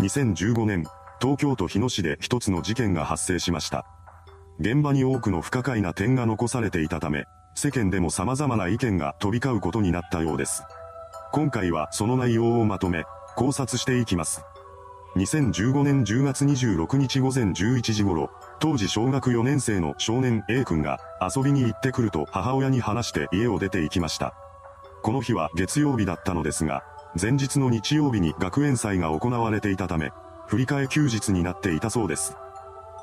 2015年、東京都日野市で一つの事件が発生しました。現場に多くの不可解な点が残されていたため、世間でも様々な意見が飛び交うことになったようです。今回はその内容をまとめ、考察していきます。2015年10月26日午前11時頃、当時小学4年生の少年 A 君が遊びに行ってくると母親に話して家を出て行きました。この日は月曜日だったのですが、前日の日曜日に学園祭が行われていたため、振り替え休日になっていたそうです。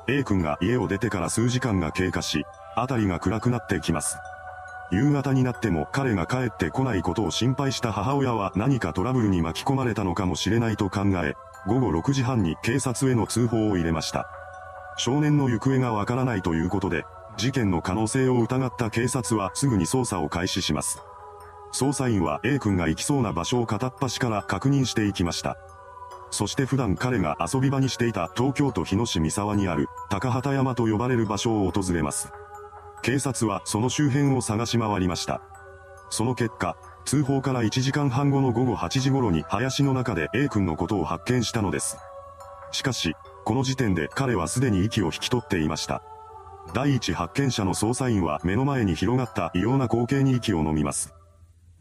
A 君が家を出てから数時間が経過し、辺りが暗くなってきます。夕方になっても彼が帰ってこないことを心配した母親は何かトラブルに巻き込まれたのかもしれないと考え、午後6時半に警察への通報を入れました。少年の行方がわからないということで、事件の可能性を疑った警察はすぐに捜査を開始します。捜査員は A 君が行きそうな場所を片っ端から確認していきました。そして普段彼が遊び場にしていた東京都日野市三沢にある高畑山と呼ばれる場所を訪れます。警察はその周辺を探し回りました。その結果、通報から1時間半後の午後8時頃に林の中で A 君のことを発見したのです。しかし、この時点で彼はすでに息を引き取っていました。第一発見者の捜査員は目の前に広がった異様な光景に息を飲みます。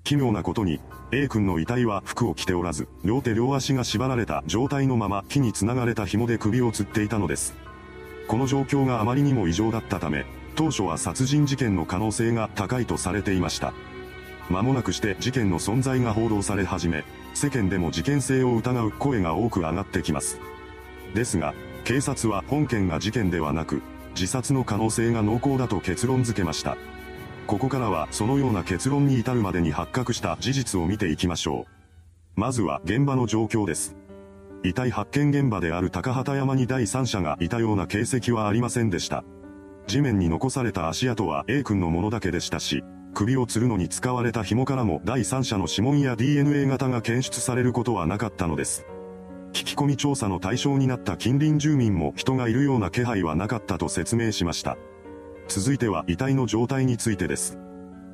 奇妙なことに、A 君の遺体は服を着ておらず、両手両足が縛られた状態のまま木に繋がれた紐で首を吊っていたのです。この状況があまりにも異常だったため、当初は殺人事件の可能性が高いとされていました。間もなくして事件の存在が報道され始め、世間でも事件性を疑う声が多く上がってきます。ですが、警察は本件が事件ではなく、自殺の可能性が濃厚だと結論付けました。ここからはそのような結論に至るまでに発覚した事実を見ていきましょう。まずは現場の状況です。遺体発見現場である高畑山に第三者がいたような形跡はありませんでした。地面に残された足跡は A 君のものだけでしたし、首を吊るのに使われた紐からも第三者の指紋や DNA 型が検出されることはなかったのです。聞き込み調査の対象になった近隣住民も人がいるような気配はなかったと説明しました。続いては遺体の状態についてです。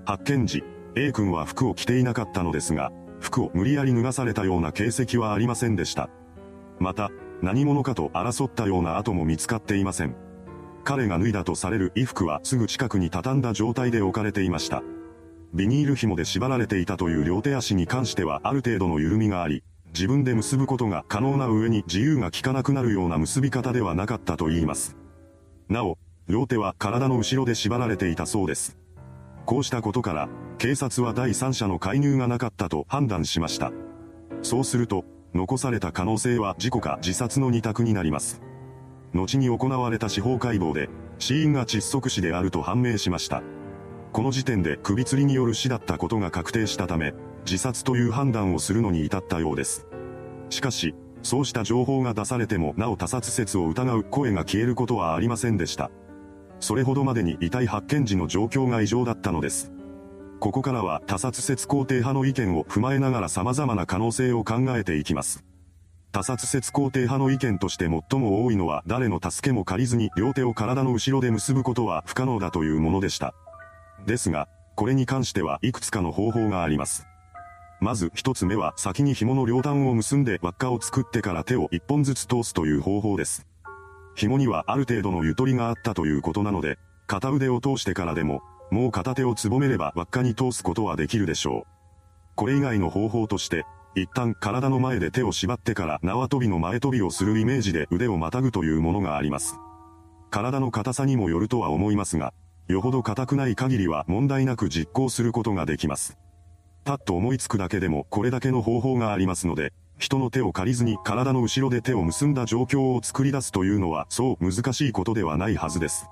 発見時、A 君は服を着ていなかったのですが、服を無理やり脱がされたような形跡はありませんでした。また、何者かと争ったような跡も見つかっていません。彼が脱いだとされる衣服はすぐ近くに畳んだ状態で置かれていました。ビニール紐で縛られていたという両手足に関してはある程度の緩みがあり、自分で結ぶことが可能な上に自由が利かなくなるような結び方ではなかったと言います。なお、両手は体の後ろで縛られていたそうです。こうしたことから、警察は第三者の介入がなかったと判断しました。そうすると、残された可能性は事故か自殺の二択になります。後に行われた司法解剖で、死因が窒息死であると判明しました。この時点で首吊りによる死だったことが確定したため、自殺という判断をするのに至ったようです。しかし、そうした情報が出されてもなお他殺説を疑う声が消えることはありませんでした。それほどまでに遺体発見時の状況が異常だったのです。ここからは他殺説肯定派の意見を踏まえながら様々な可能性を考えていきます。他殺説肯定派の意見として最も多いのは誰の助けも借りずに両手を体の後ろで結ぶことは不可能だというものでした。ですが、これに関してはいくつかの方法があります。まず一つ目は先に紐の両端を結んで輪っかを作ってから手を一本ずつ通すという方法です。紐にはある程度のゆとりがあったということなので、片腕を通してからでも、もう片手をつぼめれば輪っかに通すことはできるでしょう。これ以外の方法として、一旦体の前で手を縛ってから縄跳びの前跳びをするイメージで腕をまたぐというものがあります。体の硬さにもよるとは思いますが、よほど硬くない限りは問題なく実行することができます。パッと思いつくだけでもこれだけの方法がありますので、人の手を借りずに体の後ろで手を結んだ状況を作り出すというのはそう難しいことではないはずです。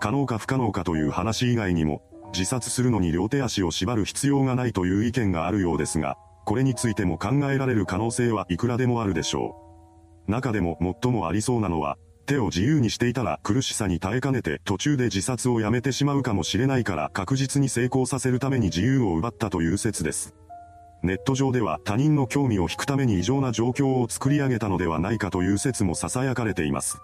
可能か不可能かという話以外にも、自殺するのに両手足を縛る必要がないという意見があるようですが、これについても考えられる可能性はいくらでもあるでしょう。中でも最もありそうなのは、手を自由にしていたら苦しさに耐えかねて途中で自殺をやめてしまうかもしれないから確実に成功させるために自由を奪ったという説です。ネット上では他人の興味を引くために異常な状況を作り上げたのではないかという説も囁かれています。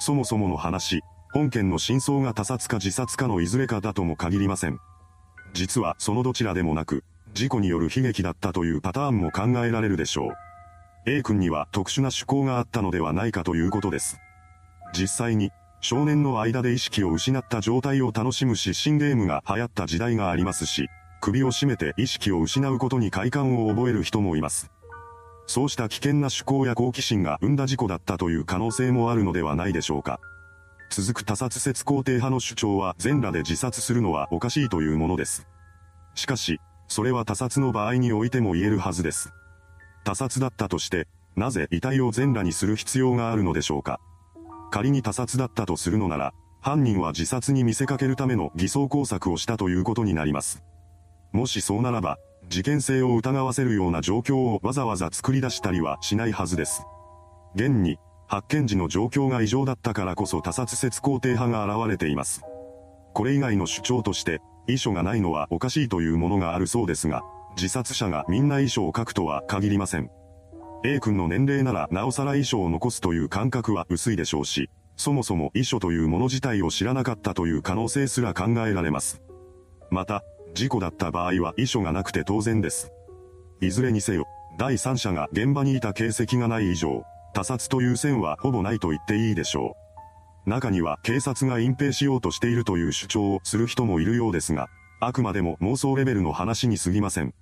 そもそもの話、本件の真相が他殺か自殺かのいずれかだとも限りません。実はそのどちらでもなく、事故による悲劇だったというパターンも考えられるでしょう。A 君には特殊な趣向があったのではないかということです。実際に、少年の間で意識を失った状態を楽しむ失神ゲームが流行った時代がありますし、首を絞めて意識を失うことに快感を覚える人もいます。そうした危険な趣向や好奇心が生んだ事故だったという可能性もあるのではないでしょうか。続く他殺説肯定派の主張は全裸で自殺するのはおかしいというものです。しかし、それは他殺の場合においても言えるはずです。他殺だったとして、なぜ遺体を全裸にする必要があるのでしょうか。仮に他殺だったとするのなら、犯人は自殺に見せかけるための偽装工作をしたということになります。もしそうならば、事件性を疑わせるような状況をわざわざ作り出したりはしないはずです。現に、発見時の状況が異常だったからこそ他殺説肯定派が現れています。これ以外の主張として、遺書がないのはおかしいというものがあるそうですが、自殺者がみんな遺書を書くとは限りません。A 君の年齢ならなおさら遺書を残すという感覚は薄いでしょうし、そもそも遺書というもの自体を知らなかったという可能性すら考えられます。また、事故だった場合は遺書がなくて当然です。いずれにせよ、第三者が現場にいた形跡がない以上、他殺という線はほぼないと言っていいでしょう。中には警察が隠蔽しようとしているという主張をする人もいるようですが、あくまでも妄想レベルの話に過ぎません。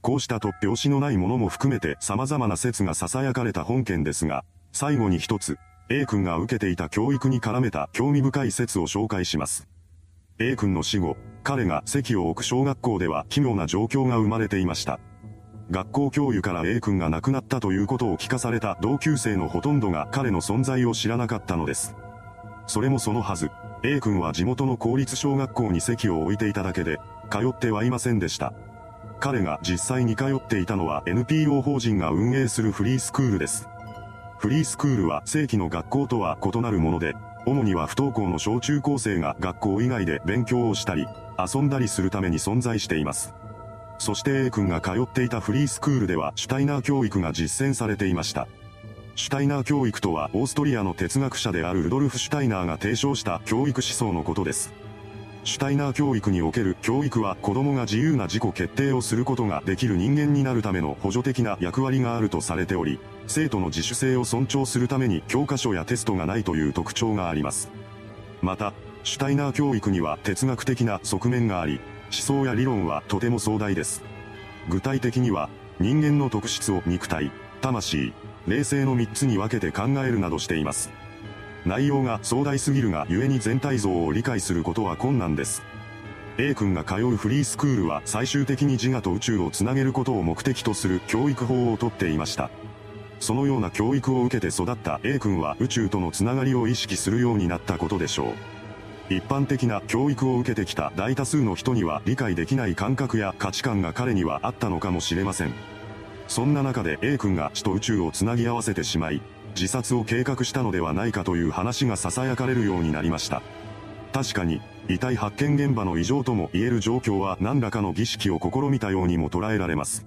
こうした突拍子のないものも含めて様々な説が囁かれた本件ですが、最後に一つ、A 君が受けていた教育に絡めた興味深い説を紹介します。A 君の死後、彼が席を置く小学校では奇妙な状況が生まれていました。学校教諭から A 君が亡くなったということを聞かされた同級生のほとんどが彼の存在を知らなかったのです。それもそのはず、A 君は地元の公立小学校に席を置いていただけで、通ってはいませんでした。彼が実際に通っていたのは NPO 法人が運営するフリースクールです。フリースクールは正規の学校とは異なるもので、主には不登校の小中高生が学校以外で勉強をしたり、遊んだりするために存在しています。そして A 君が通っていたフリースクールではシュタイナー教育が実践されていました。シュタイナー教育とはオーストリアの哲学者であるルドルフ・シュタイナーが提唱した教育思想のことです。シュタイナー教育における教育は子供が自由な自己決定をすることができる人間になるための補助的な役割があるとされており、生徒の自主性を尊重するために教科書やテストがないという特徴があります。また、シュタイナー教育には哲学的な側面があり、思想や理論はとても壮大です。具体的には、人間の特質を肉体、魂、霊性の3つに分けて考えるなどしています。内容が壮大すぎるが故に全体像を理解することは困難です。A 君が通うフリースクールは最終的に自我と宇宙をつなげることを目的とする教育法をとっていました。そのような教育を受けて育った A 君は宇宙とのつながりを意識するようになったことでしょう。一般的な教育を受けてきた大多数の人には理解できない感覚や価値観が彼にはあったのかもしれません。そんな中で A 君が死と宇宙をつなぎ合わせてしまい、自殺を計画したのではないかという話が囁かれるようになりました。確かに、遺体発見現場の異常とも言える状況は何らかの儀式を試みたようにも捉えられます。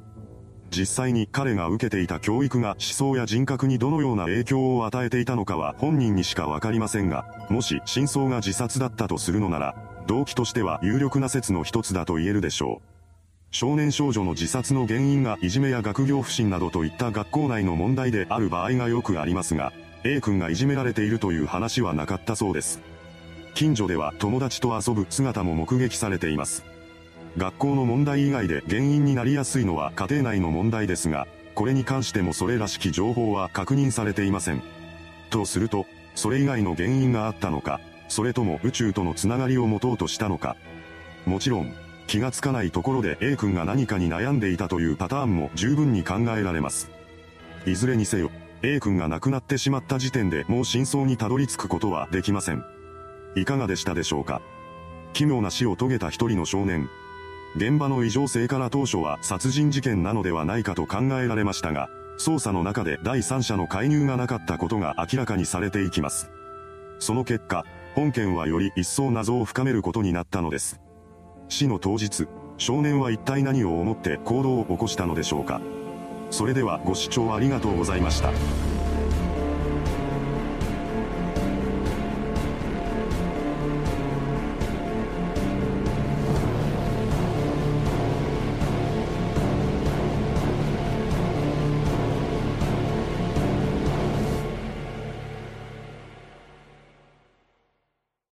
実際に彼が受けていた教育が思想や人格にどのような影響を与えていたのかは本人にしかわかりませんが、もし真相が自殺だったとするのなら、動機としては有力な説の一つだと言えるでしょう。少年少女の自殺の原因がいじめや学業不振などといった学校内の問題である場合がよくありますが、A 君がいじめられているという話はなかったそうです。近所では友達と遊ぶ姿も目撃されています。学校の問題以外で原因になりやすいのは家庭内の問題ですが、これに関してもそれらしき情報は確認されていません。とすると、それ以外の原因があったのか、それとも宇宙とのつながりを持とうとしたのか。もちろん、気がつかないところで A 君が何かに悩んでいたというパターンも十分に考えられます。いずれにせよ、A 君が亡くなってしまった時点でもう真相にたどり着くことはできません。いかがでしたでしょうか？奇妙な死を遂げた一人の少年、現場の異常性から当初は殺人事件なのではないかと考えられましたが、捜査の中で第三者の介入がなかったことが明らかにされていきます。その結果、本件はより一層謎を深めることになったのです。死の当日、少年は一体何を思って行動を起こしたのでしょうか。それではご視聴ありがとうございました。